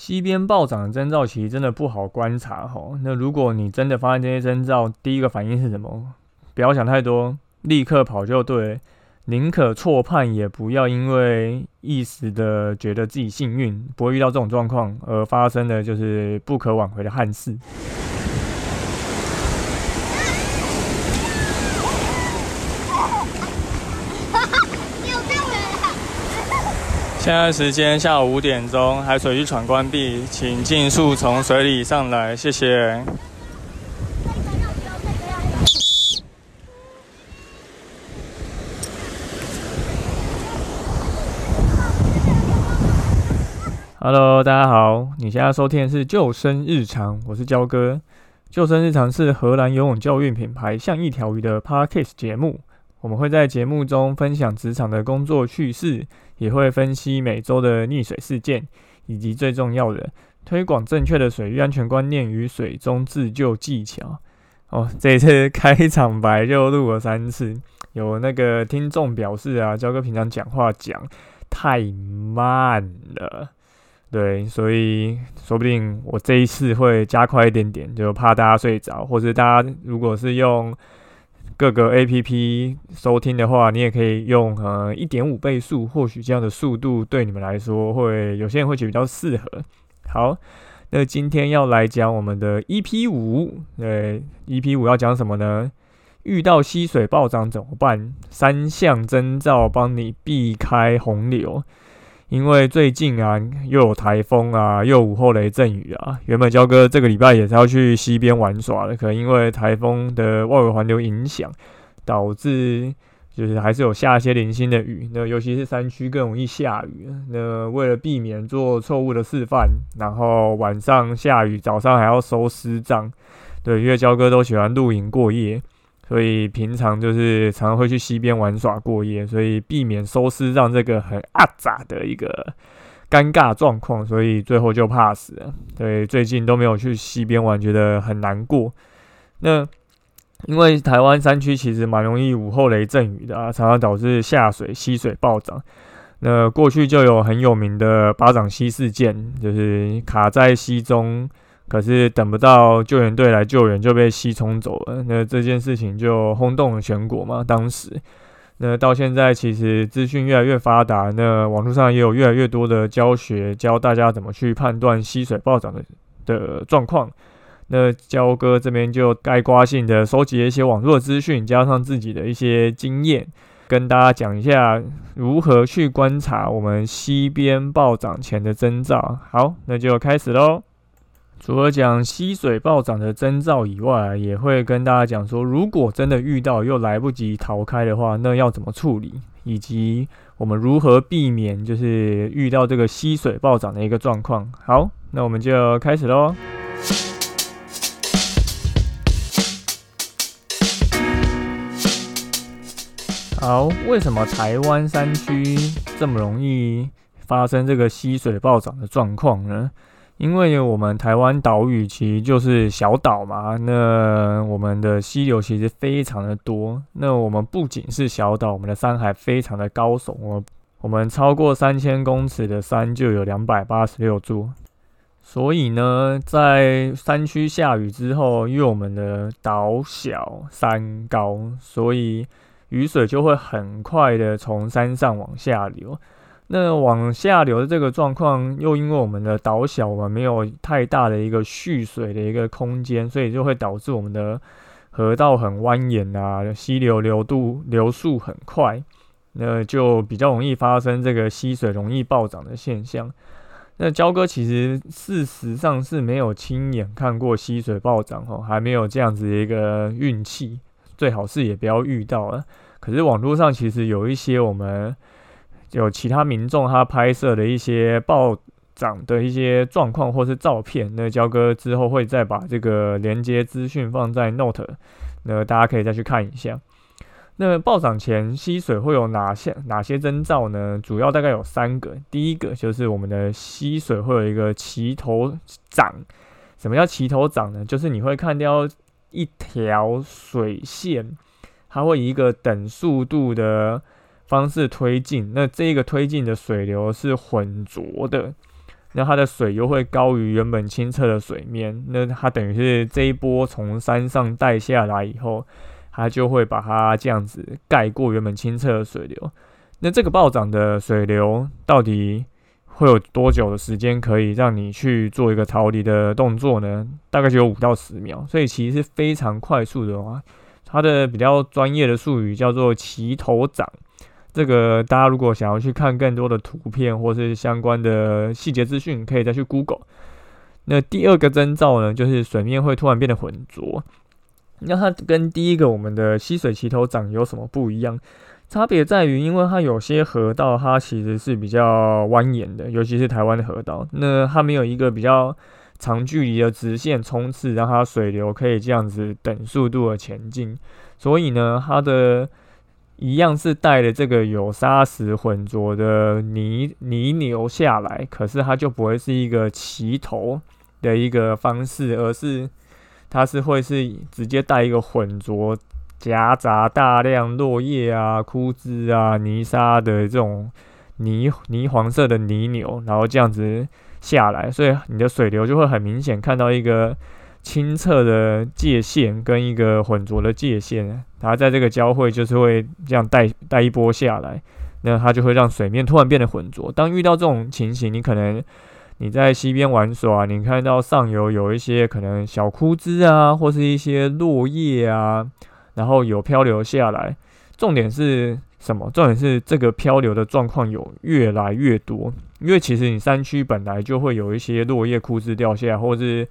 西边暴涨的征兆其实真的不好观察哈。那如果你真的发现这些征兆，第一个反应是什么？不要想太多，立刻跑就对。宁可错判，也不要因为一时的觉得自己幸运，不会遇到这种状况而发生的就是不可挽回的憾事。现在时间下午五点钟，海水浴场关闭，请尽速从水里上来，谢谢。Hello，大家好，你现在收听的是救生日常，我是焦哥。救生日常是荷兰游泳教育品牌像一条鱼的 Podcast 节目，我们会在节目中分享职场的工作趣事。也会分析每周的溺水事件，以及最重要的推广正确的水域安全观念与水中自救技巧。哦，这一次开场白就录了三次，有那个听众表示啊，焦哥平常讲话讲太慢了，对，所以说不定我这一次会加快一点点，就怕大家睡着，或者大家如果是用。各个 A P P 收听的话，你也可以用呃一点五倍速，或许这样的速度对你们来说会有些人会觉得比较适合。好，那今天要来讲我们的 E P 五，对 E P 五要讲什么呢？遇到溪水暴涨怎么办？三项征兆帮你避开洪流。因为最近啊，又有台风啊，又午后雷阵雨啊。原本焦哥这个礼拜也是要去溪边玩耍的，可能因为台风的外围环流影响，导致就是还是有下一些零星的雨。那尤其是山区更容易下雨。那为了避免做错误的示范，然后晚上下雨，早上还要收湿帐。对，因为焦哥都喜欢露营过夜。所以平常就是常常会去溪边玩耍过夜，所以避免收尸让这个很阿杂的一个尴尬状况，所以最后就怕死了。对，最近都没有去溪边玩，觉得很难过。那因为台湾山区其实蛮容易午后雷阵雨的啊，常常导致下水溪水暴涨。那过去就有很有名的巴掌溪事件，就是卡在溪中。可是等不到救援队来救援就被吸冲走了，那这件事情就轰动了全国嘛。当时，那到现在其实资讯越来越发达，那网络上也有越来越多的教学教大家怎么去判断溪水暴涨的的状况。那焦哥这边就概括性的收集了一些网络资讯，加上自己的一些经验，跟大家讲一下如何去观察我们溪边暴涨前的征兆。好，那就开始喽。除了讲溪水暴涨的征兆以外，也会跟大家讲说，如果真的遇到又来不及逃开的话，那要怎么处理，以及我们如何避免就是遇到这个溪水暴涨的一个状况。好，那我们就开始喽。好，为什么台湾山区这么容易发生这个溪水暴涨的状况呢？因为我们台湾岛屿其实就是小岛嘛，那我们的溪流其实非常的多。那我们不仅是小岛，我们的山还非常的高耸。我我们超过三千公尺的山就有两百八十六座。所以呢，在山区下雨之后，因为我们的岛小山高，所以雨水就会很快的从山上往下流。那往下流的这个状况，又因为我们的岛小，我们没有太大的一个蓄水的一个空间，所以就会导致我们的河道很蜿蜒啊，溪流流度流速很快，那就比较容易发生这个溪水容易暴涨的现象。那焦哥其实事实上是没有亲眼看过溪水暴涨哦，还没有这样子的一个运气，最好是也不要遇到了。可是网络上其实有一些我们。有其他民众他拍摄的一些暴涨的一些状况或是照片，那焦哥之后会再把这个连接资讯放在 Note，那大家可以再去看一下。那暴涨前溪水会有哪些哪些征兆呢？主要大概有三个，第一个就是我们的溪水会有一个齐头涨。什么叫齐头涨呢？就是你会看到一条水线，它会以一个等速度的。方式推进，那这个推进的水流是浑浊的，那它的水又会高于原本清澈的水面，那它等于是这一波从山上带下来以后，它就会把它这样子盖过原本清澈的水流。那这个暴涨的水流到底会有多久的时间可以让你去做一个逃离的动作呢？大概只有五到十秒，所以其实是非常快速的啊。它的比较专业的术语叫做齐头涨，这个大家如果想要去看更多的图片或是相关的细节资讯，可以再去 Google。那第二个征兆呢，就是水面会突然变得浑浊。那它跟第一个我们的溪水齐头涨有什么不一样？差别在于，因为它有些河道它其实是比较蜿蜒的，尤其是台湾的河道，那它没有一个比较。长距离的直线冲刺，让它水流可以这样子等速度的前进，所以呢，它的一样是带的这个有沙石混浊的泥泥流下来，可是它就不会是一个齐头的一个方式，而是它是会是直接带一个混浊、夹杂大量落叶啊、枯枝啊、泥沙的这种泥泥黄色的泥流，然后这样子。下来，所以你的水流就会很明显看到一个清澈的界限跟一个浑浊的界限，它在这个交汇就是会这样带带一波下来，那它就会让水面突然变得浑浊。当遇到这种情形，你可能你在溪边玩耍，你看到上游有一些可能小枯枝啊，或是一些落叶啊，然后有漂流下来，重点是。什么？重点是这个漂流的状况有越来越多，因为其实你山区本来就会有一些落叶枯枝掉下，或是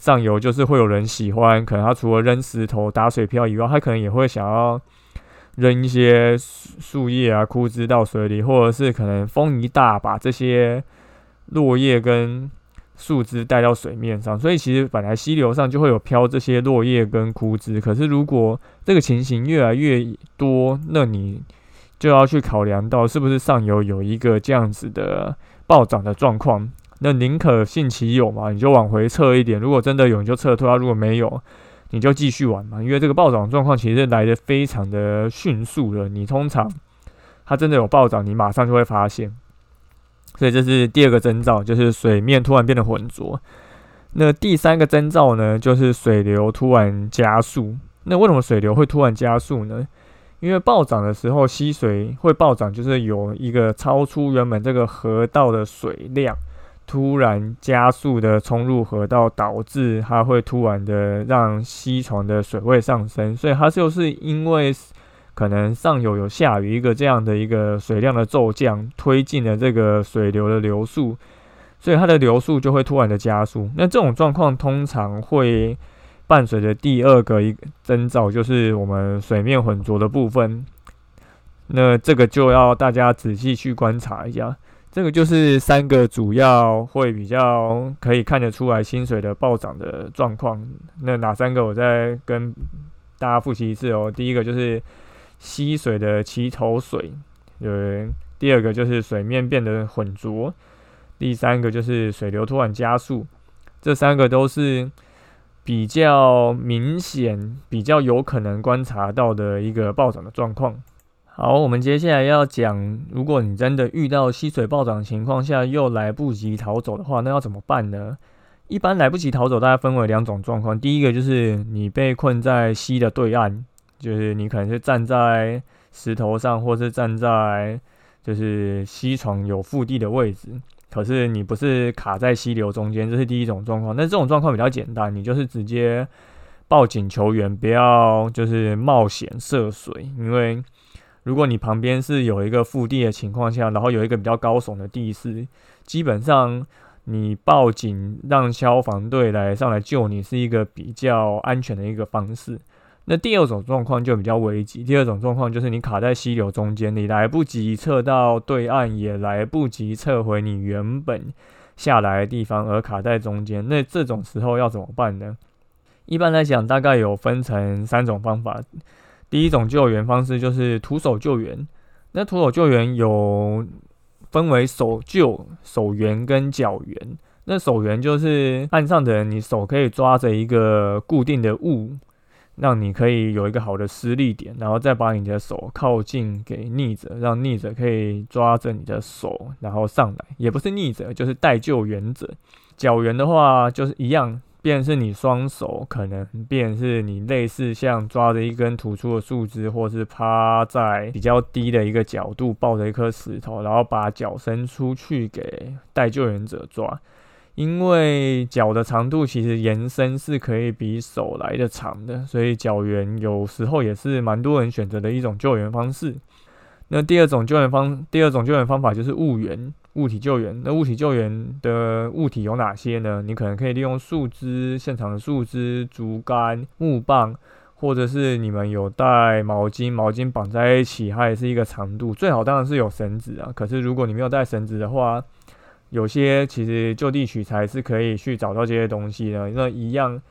上游就是会有人喜欢，可能他除了扔石头打水漂以外，他可能也会想要扔一些树叶啊枯枝到水里，或者是可能风一大把这些落叶跟。树枝带到水面上，所以其实本来溪流上就会有飘这些落叶跟枯枝。可是如果这个情形越来越多，那你就要去考量到是不是上游有一个这样子的暴涨的状况。那宁可信其有嘛，你就往回撤一点。如果真的有，你就撤退；如果没有，你就继续玩嘛。因为这个暴涨状况其实来的非常的迅速了，你通常它真的有暴涨，你马上就会发现。所以这是第二个征兆，就是水面突然变得浑浊。那第三个征兆呢，就是水流突然加速。那为什么水流会突然加速呢？因为暴涨的时候，溪水会暴涨，就是有一个超出原本这个河道的水量，突然加速的冲入河道，导致它会突然的让溪床的水位上升。所以它就是因为。可能上游有下雨，一个这样的一个水量的骤降，推进了这个水流的流速，所以它的流速就会突然的加速。那这种状况通常会伴随着第二个一征兆，就是我们水面浑浊的部分。那这个就要大家仔细去观察一下。这个就是三个主要会比较可以看得出来薪水的暴涨的状况。那哪三个？我再跟大家复习一次哦。第一个就是。溪水的齐头水，呃，第二个就是水面变得浑浊，第三个就是水流突然加速，这三个都是比较明显、比较有可能观察到的一个暴涨的状况。好，我们接下来要讲，如果你真的遇到溪水暴涨情况下又来不及逃走的话，那要怎么办呢？一般来不及逃走，大概分为两种状况，第一个就是你被困在溪的对岸。就是你可能是站在石头上，或是站在就是溪床有腹地的位置，可是你不是卡在溪流中间，这是第一种状况。那这种状况比较简单，你就是直接报警求援，不要就是冒险涉水，因为如果你旁边是有一个腹地的情况下，然后有一个比较高耸的地势，基本上你报警让消防队来上来救你，是一个比较安全的一个方式。那第二种状况就比较危急。第二种状况就是你卡在溪流中间，你来不及撤到对岸，也来不及撤回你原本下来的地方，而卡在中间。那这种时候要怎么办呢？一般来讲，大概有分成三种方法。第一种救援方式就是徒手救援。那徒手救援有分为手救、手援跟脚援。那手援就是岸上的人，你手可以抓着一个固定的物。让你可以有一个好的施力点，然后再把你的手靠近给逆者，让逆者可以抓着你的手，然后上来，也不是逆者，就是带救援者。脚援的话就是一样。便是你双手，可能便是你类似像抓着一根突出的树枝，或是趴在比较低的一个角度抱着一颗石头，然后把脚伸出去给带救援者抓。因为脚的长度其实延伸是可以比手来的长的，所以脚援有时候也是蛮多人选择的一种救援方式。那第二种救援方，第二种救援方法就是物援。物体救援，那物体救援的物体有哪些呢？你可能可以利用树枝、现场的树枝、竹竿、木棒，或者是你们有带毛巾，毛巾绑在一起，它也是一个长度。最好当然是有绳子啊。可是如果你没有带绳子的话，有些其实就地取材是可以去找到这些东西的。那一样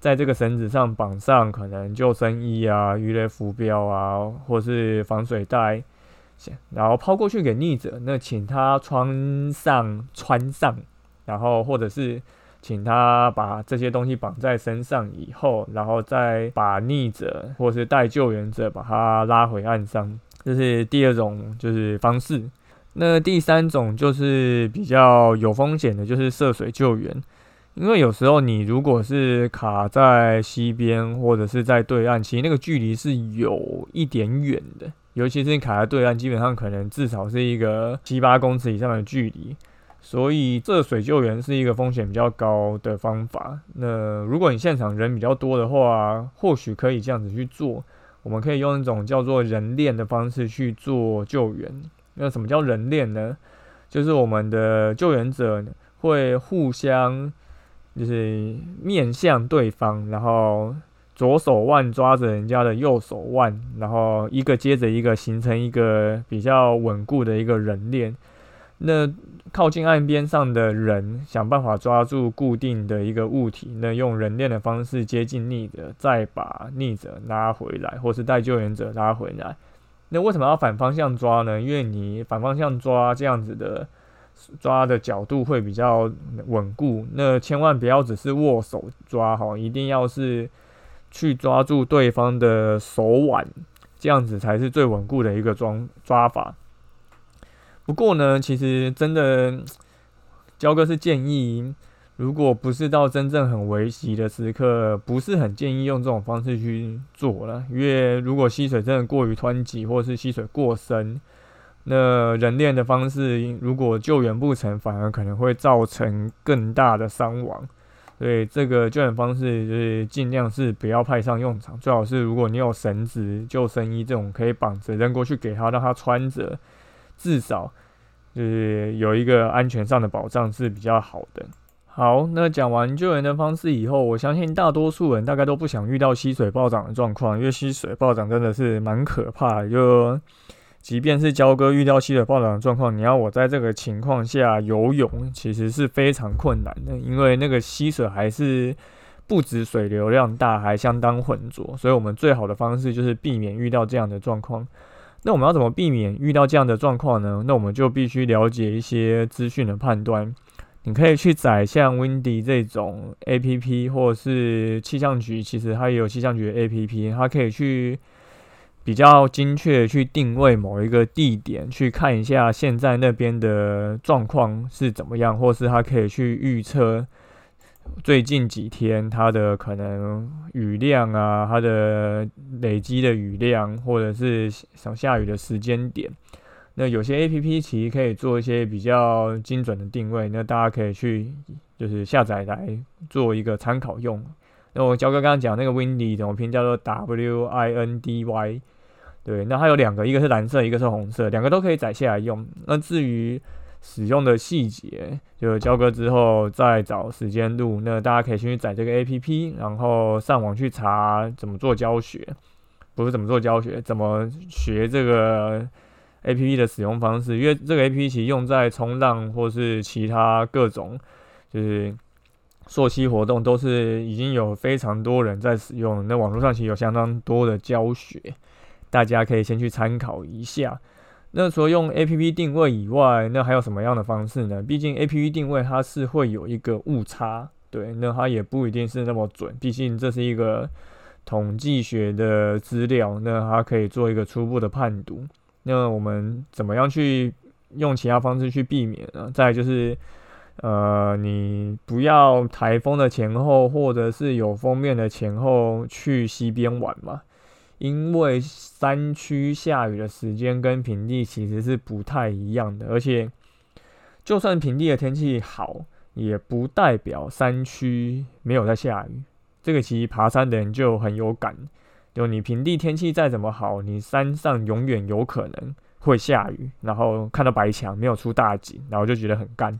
在这个绳子上绑上可能救生衣啊、鱼雷浮标啊，或是防水袋。然后抛过去给逆者，那请他穿上穿上，然后或者是请他把这些东西绑在身上以后，然后再把逆者或是带救援者把他拉回岸上，这是第二种就是方式。那第三种就是比较有风险的，就是涉水救援，因为有时候你如果是卡在西边或者是在对岸，其实那个距离是有一点远的。尤其是你卡在对岸，基本上可能至少是一个七八公尺以上的距离，所以涉水救援是一个风险比较高的方法。那如果你现场人比较多的话，或许可以这样子去做。我们可以用一种叫做人链的方式去做救援。那什么叫人链呢？就是我们的救援者会互相就是面向对方，然后。左手腕抓着人家的右手腕，然后一个接着一个形成一个比较稳固的一个人链。那靠近岸边上的人想办法抓住固定的一个物体，那用人链的方式接近逆者，再把逆者拉回来，或是带救援者拉回来。那为什么要反方向抓呢？因为你反方向抓这样子的抓的角度会比较稳固。那千万不要只是握手抓哈，一定要是。去抓住对方的手腕，这样子才是最稳固的一个抓抓法。不过呢，其实真的，焦哥是建议，如果不是到真正很危急的时刻，不是很建议用这种方式去做了。因为如果吸水真的过于湍急，或是吸水过深，那人练的方式如果救援不成，反而可能会造成更大的伤亡。所以这个救援方式就是尽量是不要派上用场，最好是如果你有绳子、救生衣这种可以绑着扔过去给他，让他穿着，至少就是有一个安全上的保障是比较好的。好，那讲完救援的方式以后，我相信大多数人大概都不想遇到溪水暴涨的状况，因为溪水暴涨真的是蛮可怕，就。即便是焦哥遇到溪水暴涨的状况，你要我在这个情况下游泳，其实是非常困难的，因为那个溪水还是不止水流量大，还相当浑浊。所以，我们最好的方式就是避免遇到这样的状况。那我们要怎么避免遇到这样的状况呢？那我们就必须了解一些资讯的判断。你可以去载像 Windy 这种 A P P，或者是气象局，其实它也有气象局的 A P P，它可以去。比较精确去定位某一个地点，去看一下现在那边的状况是怎么样，或是他可以去预测最近几天它的可能雨量啊，它的累积的雨量，或者是想下雨的时间点。那有些 A P P 其实可以做一些比较精准的定位，那大家可以去就是下载来做一个参考用。那我焦哥刚刚讲那个 Windy 怎么拼叫做 W I N D Y。对，那它有两个，一个是蓝色，一个是红色，两个都可以载下来用。那至于使用的细节，就交割之后再找时间录。那大家可以先去载这个 A P P，然后上网去查怎么做教学，不是怎么做教学，怎么学这个 A P P 的使用方式。因为这个 A P P 其实用在冲浪或是其他各种就是溯溪活动，都是已经有非常多人在使用。那网络上其实有相当多的教学。大家可以先去参考一下。那除了用 A P P 定位以外，那还有什么样的方式呢？毕竟 A P P 定位它是会有一个误差，对，那它也不一定是那么准。毕竟这是一个统计学的资料，那它可以做一个初步的判读。那我们怎么样去用其他方式去避免呢？再就是，呃，你不要台风的前后，或者是有封面的前后去溪边玩嘛，因为山区下雨的时间跟平地其实是不太一样的，而且就算平地的天气好，也不代表山区没有在下雨。这个其实爬山的人就很有感，就你平地天气再怎么好，你山上永远有可能会下雨，然后看到白墙没有出大景，然后就觉得很干。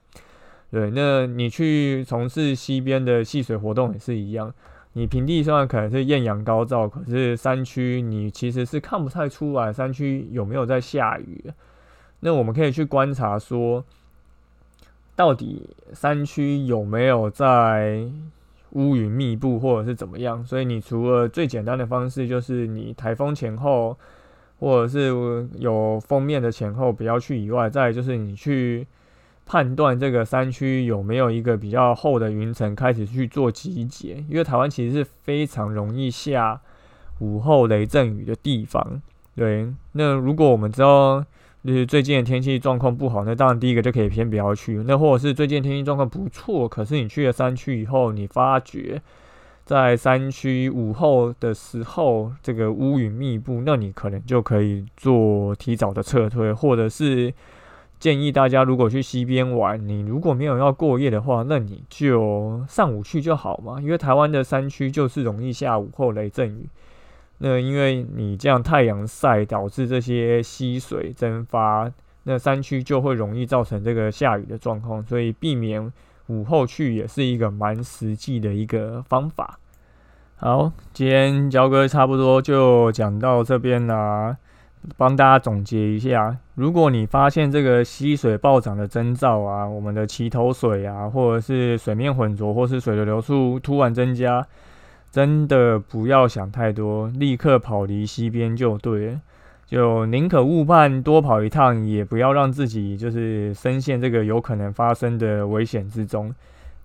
对，那你去从事溪边的戏水活动也是一样，你平地虽然可能是艳阳高照，可是山区你其实是看不太出来山区有没有在下雨。那我们可以去观察说，到底山区有没有在。乌云密布，或者是怎么样？所以你除了最简单的方式，就是你台风前后，或者是有封面的前后不要去以外，再就是你去判断这个山区有没有一个比较厚的云层开始去做集结，因为台湾其实是非常容易下午后雷阵雨的地方。对，那如果我们知道。就是最近的天气状况不好，那当然第一个就可以先不要去。那或者是最近天气状况不错，可是你去了山区以后，你发觉在山区午后的时候，这个乌云密布，那你可能就可以做提早的撤退，或者是建议大家如果去西边玩，你如果没有要过夜的话，那你就上午去就好嘛，因为台湾的山区就是容易下午后雷阵雨。那因为你这样太阳晒导致这些溪水蒸发，那山区就会容易造成这个下雨的状况，所以避免午后去也是一个蛮实际的一个方法。好，今天焦哥差不多就讲到这边啦，帮大家总结一下：如果你发现这个溪水暴涨的征兆啊，我们的齐头水啊，或者是水面浑浊，或是水的流速突然增加。真的不要想太多，立刻跑离溪边就对了。就宁可误判多跑一趟，也不要让自己就是深陷这个有可能发生的危险之中。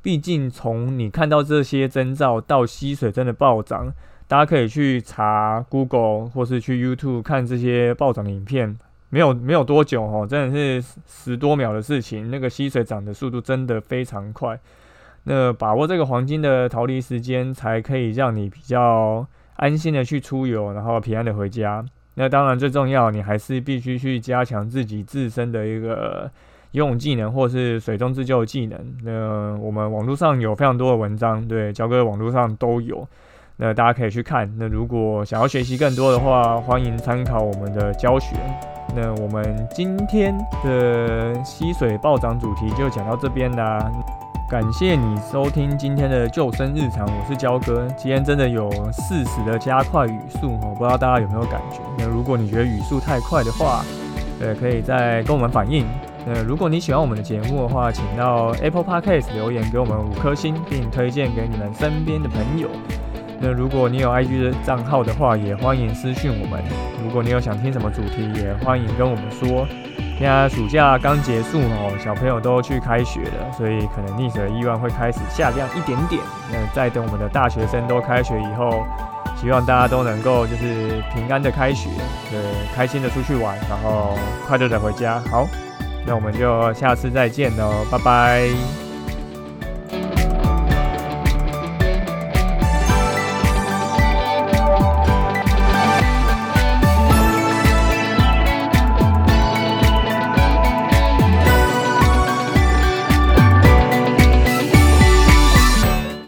毕竟从你看到这些征兆到溪水真的暴涨，大家可以去查 Google 或是去 YouTube 看这些暴涨的影片，没有没有多久哦，真的是十多秒的事情，那个溪水涨的速度真的非常快。那把握这个黄金的逃离时间，才可以让你比较安心的去出游，然后平安的回家。那当然最重要，你还是必须去加强自己自身的一个游泳技能，或是水中自救技能。那我们网络上有非常多的文章，对，交哥网络上都有，那大家可以去看。那如果想要学习更多的话，欢迎参考我们的教学。那我们今天的溪水暴涨主题就讲到这边啦。感谢你收听今天的救生日常，我是焦哥。今天真的有适时的加快语速哦，不知道大家有没有感觉？那如果你觉得语速太快的话，呃，可以再跟我们反映。那如果你喜欢我们的节目的话，请到 Apple Podcast 留言给我们五颗星，并推荐给你们身边的朋友。那如果你有 IG 的账号的话，也欢迎私讯我们。如果你有想听什么主题，也欢迎跟我们说。现在暑假刚结束哦，小朋友都去开学了，所以可能溺水的意愿会开始下降一点点。那在等我们的大学生都开学以后，希望大家都能够就是平安的开学，对，开心的出去玩，然后快乐的回家。好，那我们就下次再见喽，拜拜。